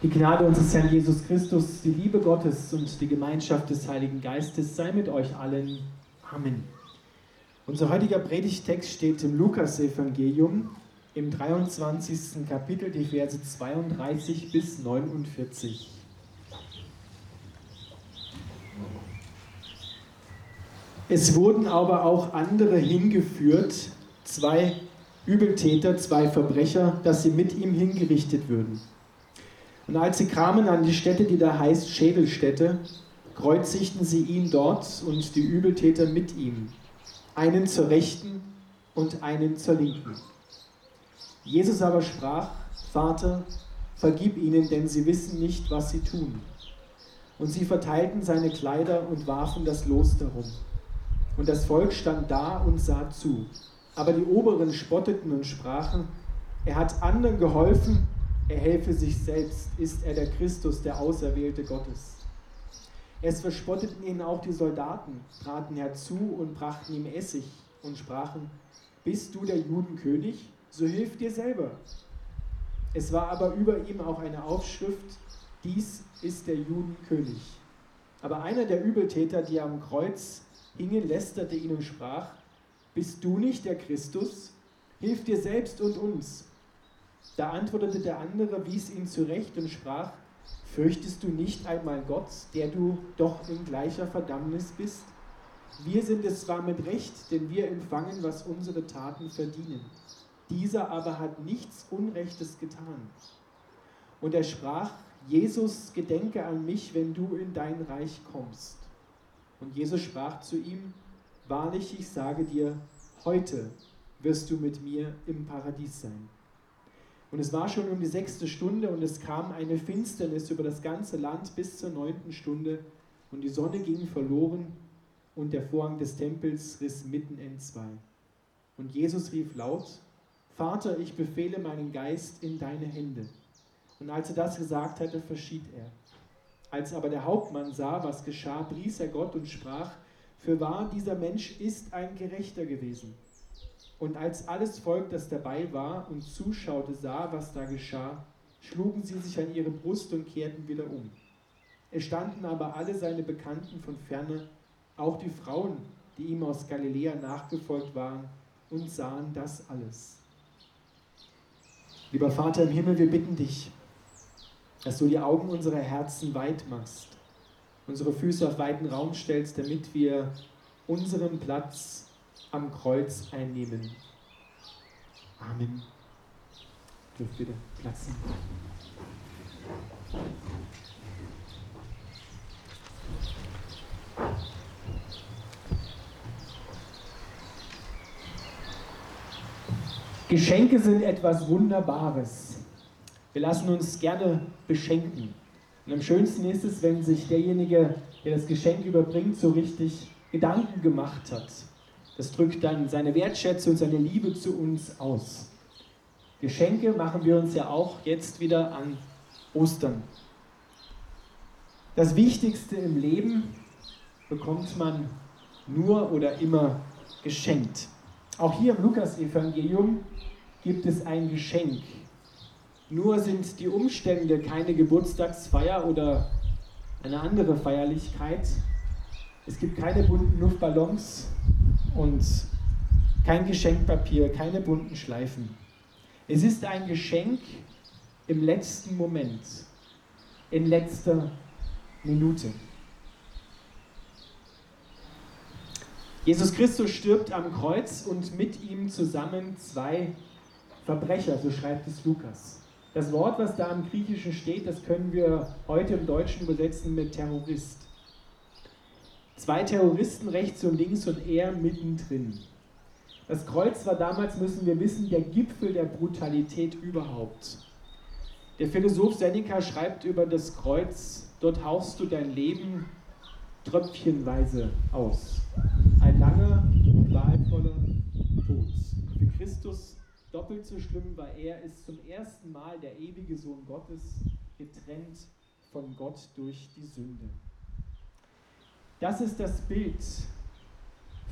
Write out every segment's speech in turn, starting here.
Die Gnade unseres Herrn Jesus Christus, die Liebe Gottes und die Gemeinschaft des Heiligen Geistes sei mit euch allen. Amen. Unser heutiger Predigtext steht im Lukas-Evangelium im 23. Kapitel, die Verse 32 bis 49. Es wurden aber auch andere hingeführt, zwei Übeltäter, zwei Verbrecher, dass sie mit ihm hingerichtet würden. Und als sie kamen an die Stätte, die da heißt Schädelstätte, kreuzigten sie ihn dort und die Übeltäter mit ihm, einen zur Rechten und einen zur Linken. Jesus aber sprach, Vater, vergib ihnen, denn sie wissen nicht, was sie tun. Und sie verteilten seine Kleider und warfen das Los darum. Und das Volk stand da und sah zu. Aber die Oberen spotteten und sprachen, er hat anderen geholfen, er helfe sich selbst, ist er der Christus, der Auserwählte Gottes. Es verspotteten ihn auch die Soldaten, traten herzu und brachten ihm Essig und sprachen, bist du der Judenkönig? So hilf dir selber. Es war aber über ihm auch eine Aufschrift, dies ist der Judenkönig. Aber einer der Übeltäter, die am Kreuz hingen, lästerte ihn und sprach, bist du nicht der Christus? Hilf dir selbst und uns. Da antwortete der andere, wies ihn zurecht und sprach, Fürchtest du nicht einmal Gott, der du doch in gleicher Verdammnis bist? Wir sind es zwar mit Recht, denn wir empfangen, was unsere Taten verdienen. Dieser aber hat nichts Unrechtes getan. Und er sprach, Jesus, gedenke an mich, wenn du in dein Reich kommst. Und Jesus sprach zu ihm, Wahrlich, ich sage dir, heute wirst du mit mir im Paradies sein. Und es war schon um die sechste Stunde und es kam eine Finsternis über das ganze Land bis zur neunten Stunde und die Sonne ging verloren und der Vorhang des Tempels riss mitten entzwei. Und Jesus rief laut, Vater, ich befehle meinen Geist in deine Hände. Und als er das gesagt hatte, verschied er. Als aber der Hauptmann sah, was geschah, pries er Gott und sprach, für wahr, dieser Mensch ist ein Gerechter gewesen und als alles Volk, das dabei war und zuschaute, sah, was da geschah, schlugen sie sich an ihre Brust und kehrten wieder um. Es standen aber alle seine Bekannten von ferne, auch die Frauen, die ihm aus Galiläa nachgefolgt waren, und sahen das alles. Lieber Vater im Himmel, wir bitten dich, dass du die Augen unserer Herzen weit machst, unsere Füße auf weiten Raum stellst, damit wir unseren Platz am Kreuz einnehmen. Amen. Dürft wieder Platz nehmen. Geschenke sind etwas Wunderbares. Wir lassen uns gerne beschenken. Und am schönsten ist es, wenn sich derjenige, der das Geschenk überbringt, so richtig Gedanken gemacht hat das drückt dann seine Wertschätzung, seine Liebe zu uns aus. Geschenke machen wir uns ja auch jetzt wieder an Ostern. Das Wichtigste im Leben bekommt man nur oder immer geschenkt. Auch hier im Lukas-Evangelium gibt es ein Geschenk. Nur sind die Umstände keine Geburtstagsfeier oder eine andere Feierlichkeit. Es gibt keine bunten Luftballons, und kein Geschenkpapier, keine bunten Schleifen. Es ist ein Geschenk im letzten Moment, in letzter Minute. Jesus Christus stirbt am Kreuz und mit ihm zusammen zwei Verbrecher, so schreibt es Lukas. Das Wort, was da im Griechischen steht, das können wir heute im Deutschen übersetzen mit Terrorist. Zwei Terroristen rechts und links und er mittendrin. Das Kreuz war damals, müssen wir wissen, der Gipfel der Brutalität überhaupt. Der Philosoph Seneca schreibt über das Kreuz, dort haust du dein Leben tröpfchenweise aus. Ein langer wahlvoller Tod. Für Christus doppelt so schlimm, weil er ist zum ersten Mal der ewige Sohn Gottes, getrennt von Gott durch die Sünde. Das ist das Bild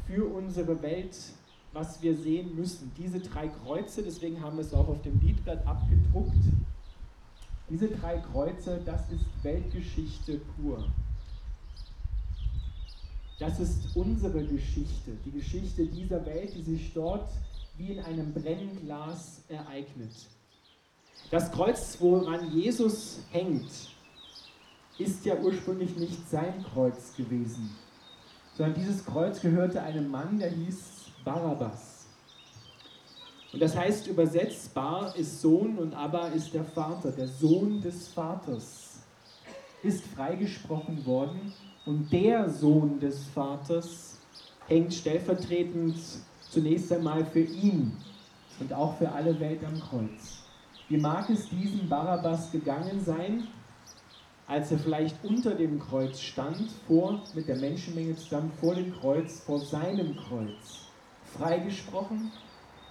für unsere Welt, was wir sehen müssen. Diese drei Kreuze, deswegen haben wir es auch auf dem Liedblatt abgedruckt. Diese drei Kreuze, das ist Weltgeschichte pur. Das ist unsere Geschichte, die Geschichte dieser Welt, die sich dort wie in einem Brennglas ereignet. Das Kreuz, woran Jesus hängt, ist ja ursprünglich nicht sein Kreuz gewesen, sondern dieses Kreuz gehörte einem Mann, der hieß Barabbas. Und das heißt übersetzt, Bar ist Sohn und Abba ist der Vater, der Sohn des Vaters, ist freigesprochen worden und der Sohn des Vaters hängt stellvertretend zunächst einmal für ihn und auch für alle Welt am Kreuz. Wie mag es diesem Barabbas gegangen sein, als er vielleicht unter dem Kreuz stand, vor, mit der Menschenmenge zusammen vor dem Kreuz, vor seinem Kreuz, freigesprochen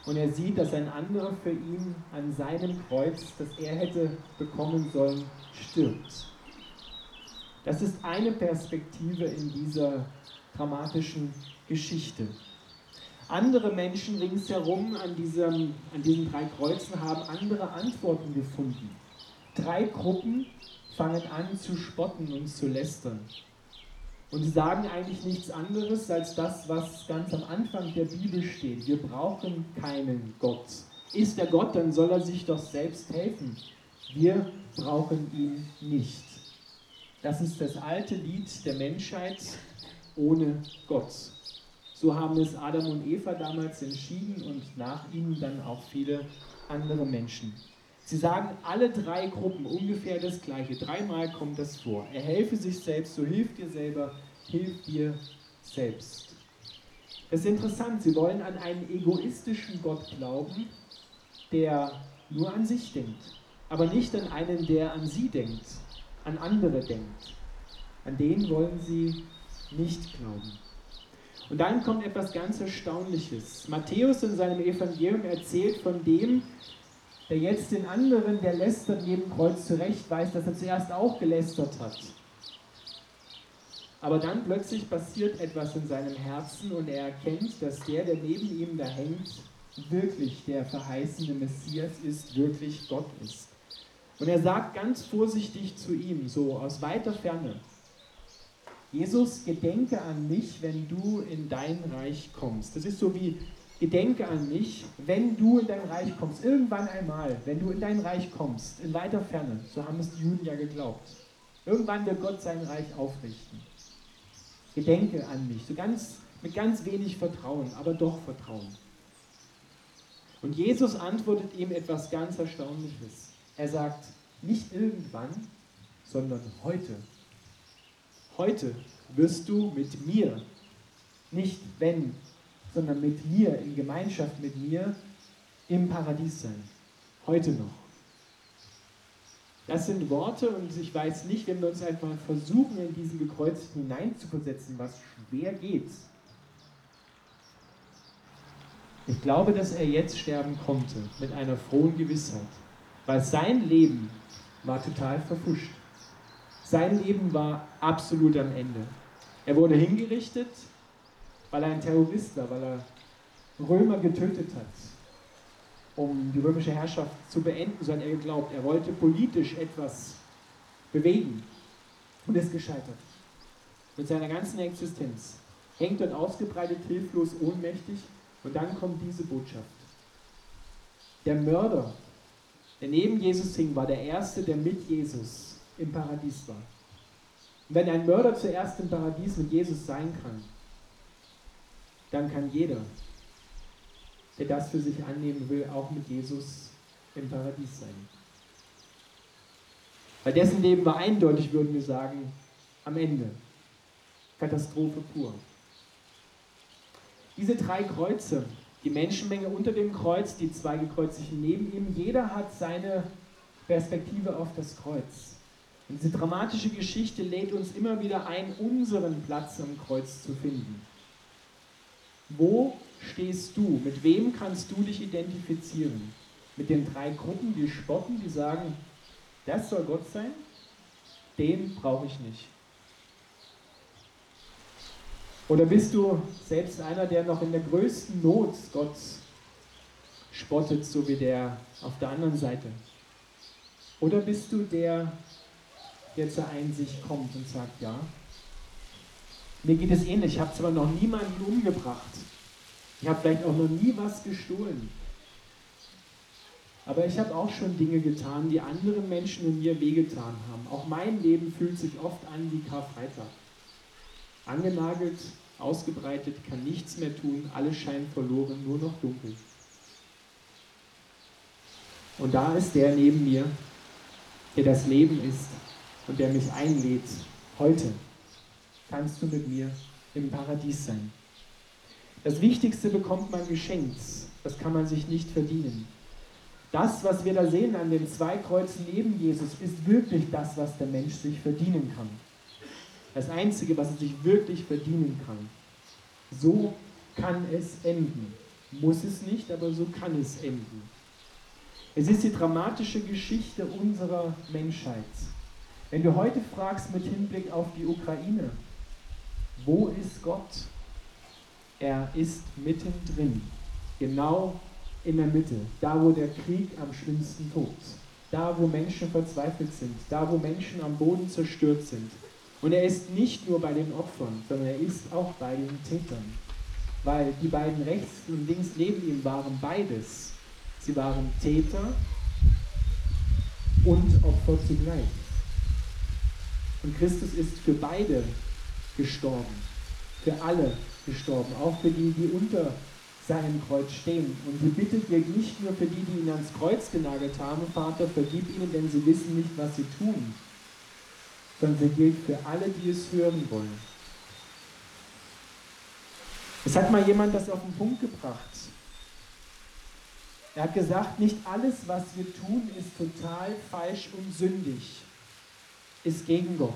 und er sieht, dass ein anderer für ihn an seinem Kreuz, das er hätte bekommen sollen, stirbt. Das ist eine Perspektive in dieser dramatischen Geschichte. Andere Menschen ringsherum an, diesem, an diesen drei Kreuzen haben andere Antworten gefunden. Drei Gruppen fangen an zu spotten und zu lästern. Und sie sagen eigentlich nichts anderes als das, was ganz am Anfang der Bibel steht. Wir brauchen keinen Gott. Ist er Gott, dann soll er sich doch selbst helfen. Wir brauchen ihn nicht. Das ist das alte Lied der Menschheit ohne Gott. So haben es Adam und Eva damals entschieden und nach ihnen dann auch viele andere Menschen. Sie sagen alle drei Gruppen ungefähr das Gleiche. Dreimal kommt das vor. Er helfe sich selbst, so hilf dir selber, hilf dir selbst. Das ist interessant. Sie wollen an einen egoistischen Gott glauben, der nur an sich denkt, aber nicht an einen, der an sie denkt an andere denkt. An den wollen sie nicht glauben. Und dann kommt etwas ganz Erstaunliches. Matthäus in seinem Evangelium erzählt von dem, der jetzt den anderen, der lästert neben Kreuz zurechtweist, dass er zuerst auch gelästert hat. Aber dann plötzlich passiert etwas in seinem Herzen und er erkennt, dass der, der neben ihm da hängt, wirklich der verheißene Messias ist, wirklich Gott ist. Und er sagt ganz vorsichtig zu ihm, so aus weiter Ferne, Jesus, gedenke an mich, wenn du in dein Reich kommst. Das ist so wie, gedenke an mich, wenn du in dein Reich kommst. Irgendwann einmal, wenn du in dein Reich kommst, in weiter Ferne, so haben es die Juden ja geglaubt. Irgendwann wird Gott sein Reich aufrichten. Gedenke an mich, so ganz, mit ganz wenig Vertrauen, aber doch Vertrauen. Und Jesus antwortet ihm etwas ganz Erstaunliches. Er sagt, nicht irgendwann, sondern heute. Heute wirst du mit mir, nicht wenn, sondern mit mir, in Gemeinschaft mit mir, im Paradies sein. Heute noch. Das sind Worte und ich weiß nicht, wenn wir uns einfach versuchen, in diesen Gekreuzten hineinzuversetzen, was schwer geht. Ich glaube, dass er jetzt sterben konnte, mit einer frohen Gewissheit. Weil sein Leben war total verfuscht. Sein Leben war absolut am Ende. Er wurde hingerichtet, weil er ein Terrorist war, weil er Römer getötet hat, um die römische Herrschaft zu beenden, so hat er geglaubt. Er wollte politisch etwas bewegen und ist gescheitert. Mit seiner ganzen Existenz. Hängt dort ausgebreitet, hilflos, ohnmächtig und dann kommt diese Botschaft. Der Mörder der neben Jesus hing, war der Erste, der mit Jesus im Paradies war. Und wenn ein Mörder zuerst im Paradies mit Jesus sein kann, dann kann jeder, der das für sich annehmen will, auch mit Jesus im Paradies sein. Weil dessen Leben war eindeutig, würden wir sagen, am Ende. Katastrophe pur. Diese drei Kreuze, die Menschenmenge unter dem Kreuz, die zwei Gekreuzigten neben ihm. Jeder hat seine Perspektive auf das Kreuz. Und diese dramatische Geschichte lädt uns immer wieder ein, unseren Platz am Kreuz zu finden. Wo stehst du? Mit wem kannst du dich identifizieren? Mit den drei Gruppen, die spotten, die sagen, das soll Gott sein? Den brauche ich nicht. Oder bist du selbst einer, der noch in der größten Not Gott spottet, so wie der auf der anderen Seite? Oder bist du der, der zur Einsicht kommt und sagt, ja, mir geht es ähnlich, ich habe zwar noch niemanden umgebracht, ich habe vielleicht auch noch nie was gestohlen, aber ich habe auch schon Dinge getan, die anderen Menschen und mir wehgetan haben. Auch mein Leben fühlt sich oft an wie Karfreitag. Angenagelt, ausgebreitet, kann nichts mehr tun, alles scheint verloren, nur noch dunkel. Und da ist der neben mir, der das Leben ist und der mich einlädt. Heute kannst du mit mir im Paradies sein. Das Wichtigste bekommt man geschenkt. Das kann man sich nicht verdienen. Das, was wir da sehen an den zwei Kreuzen neben Jesus, ist wirklich das, was der Mensch sich verdienen kann. Das Einzige, was er sich wirklich verdienen kann. So kann es enden. Muss es nicht, aber so kann es enden. Es ist die dramatische Geschichte unserer Menschheit. Wenn du heute fragst mit Hinblick auf die Ukraine, wo ist Gott? Er ist mittendrin, genau in der Mitte, da wo der Krieg am schlimmsten tobt, da wo Menschen verzweifelt sind, da wo Menschen am Boden zerstört sind. Und er ist nicht nur bei den Opfern, sondern er ist auch bei den Tätern, weil die beiden rechts und links neben ihm waren beides. Sie waren Täter und Opfer zugleich. Und Christus ist für beide gestorben, für alle gestorben, auch für die, die unter seinem Kreuz stehen. Und sie bittet wir nicht nur für die, die ihn ans Kreuz genagelt haben, Vater, vergib ihnen, denn sie wissen nicht, was sie tun, sondern sie gilt für alle, die es hören wollen. Es hat mal jemand das auf den Punkt gebracht. Er hat gesagt, nicht alles, was wir tun, ist total falsch und sündig, ist gegen Gott.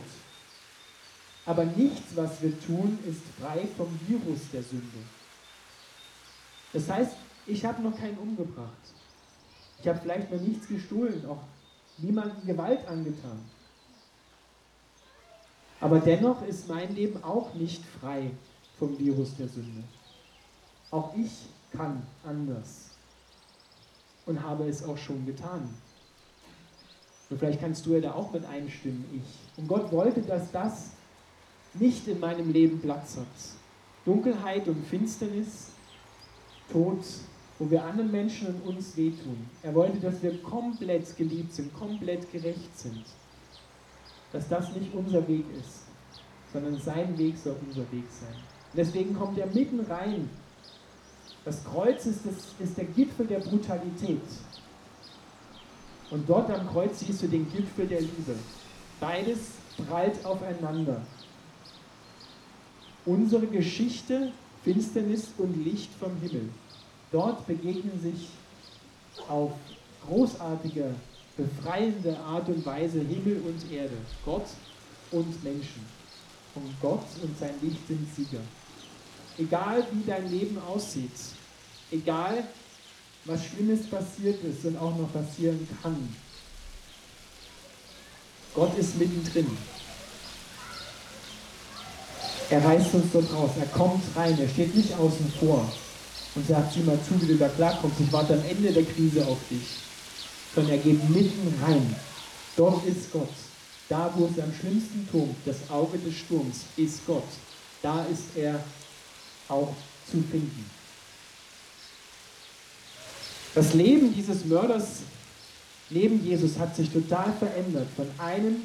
Aber nichts, was wir tun, ist frei vom Virus der Sünde. Das heißt, ich habe noch keinen umgebracht. Ich habe vielleicht noch nichts gestohlen, auch niemandem Gewalt angetan. Aber dennoch ist mein Leben auch nicht frei vom Virus der Sünde. Auch ich kann anders und habe es auch schon getan. Und vielleicht kannst du ja da auch mit einstimmen, ich. Und Gott wollte, dass das nicht in meinem Leben Platz hat. Dunkelheit und Finsternis, Tod, wo wir anderen Menschen und uns wehtun. Er wollte, dass wir komplett geliebt sind, komplett gerecht sind. Dass das nicht unser Weg ist, sondern sein Weg soll unser Weg sein. Und deswegen kommt er mitten rein. Das Kreuz ist, das, ist der Gipfel der Brutalität. Und dort am Kreuz siehst du den Gipfel der Liebe. Beides prallt aufeinander unsere Geschichte, Finsternis und Licht vom Himmel. Dort begegnen sich auf großartige, befreiende Art und Weise Himmel und Erde, Gott und Menschen. Und Gott und sein Licht sind Sieger. Egal wie dein Leben aussieht, egal was Schlimmes passiert ist und auch noch passieren kann, Gott ist mittendrin. Er reißt uns dort raus. Er kommt rein. Er steht nicht außen vor und sagt, sieh mal zu, wie du da klarkommst. Ich warte am Ende der Krise auf dich. Sondern er geht mitten rein. Dort ist Gott. Da, wo es am schlimmsten tobt, das Auge des Sturms, ist Gott. Da ist er auch zu finden. Das Leben dieses Mörders neben Jesus hat sich total verändert, von, einem,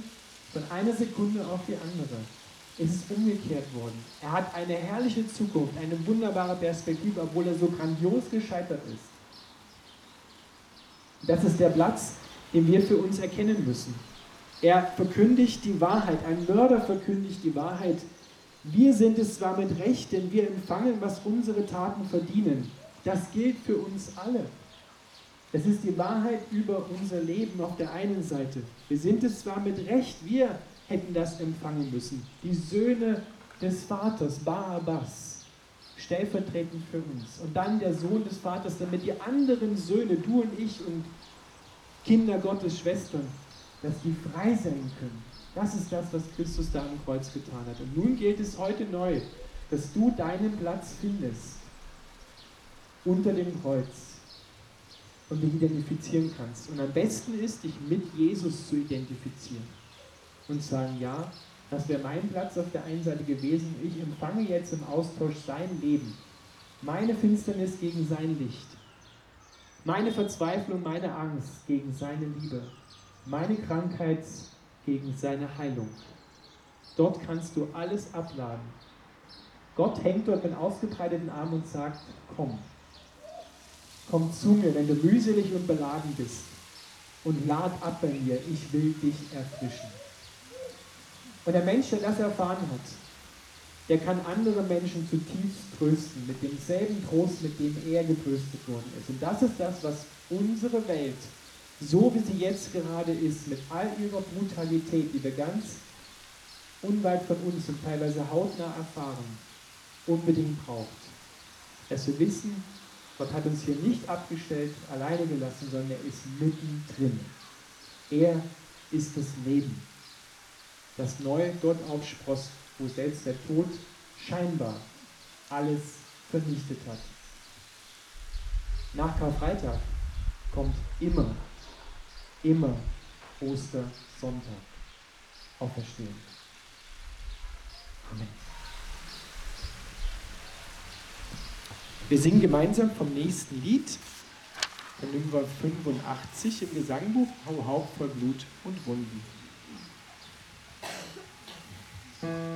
von einer Sekunde auf die andere ist es umgekehrt worden. Er hat eine herrliche Zukunft, eine wunderbare Perspektive, obwohl er so grandios gescheitert ist. Das ist der Platz, den wir für uns erkennen müssen. Er verkündigt die Wahrheit, ein Mörder verkündigt die Wahrheit. Wir sind es zwar mit Recht, denn wir empfangen, was unsere Taten verdienen. Das gilt für uns alle. Es ist die Wahrheit über unser Leben auf der einen Seite. Wir sind es zwar mit Recht, wir hätten das empfangen müssen. Die Söhne des Vaters, Barabbas, stellvertretend für uns. Und dann der Sohn des Vaters, damit die anderen Söhne, du und ich und Kinder Gottes, Schwestern, dass die frei sein können. Das ist das, was Christus da am Kreuz getan hat. Und nun gilt es heute neu, dass du deinen Platz findest unter dem Kreuz. und dich identifizieren kannst. Und am besten ist, dich mit Jesus zu identifizieren und sagen, ja, das wäre mein Platz auf der einen Seite gewesen. Ich empfange jetzt im Austausch sein Leben. Meine Finsternis gegen sein Licht. Meine Verzweiflung, meine Angst gegen seine Liebe. Meine Krankheit gegen seine Heilung. Dort kannst du alles abladen. Gott hängt dort mit ausgebreiteten Armen und sagt, komm, komm zu mir, wenn du mühselig und beladen bist und lad ab bei mir, ich will dich erfrischen. Und der Mensch, der das erfahren hat, der kann andere Menschen zutiefst trösten, mit demselben Trost, mit dem er getröstet worden ist. Und das ist das, was unsere Welt, so wie sie jetzt gerade ist, mit all ihrer Brutalität, die wir ganz unweit von uns und teilweise hautnah erfahren, unbedingt braucht. Dass wir wissen, Gott hat uns hier nicht abgestellt, alleine gelassen, sondern er ist mittendrin. Er ist das Leben, das neu dort aufsprost, wo selbst der Tod scheinbar alles vernichtet hat. Nach Karfreitag kommt immer, immer Ostersonntag. Auferstehen. Amen. Wir singen gemeinsam vom nächsten Lied, von Nummer 85 im Gesangbuch Hau Hauch voll Blut und Wunden. Thank you.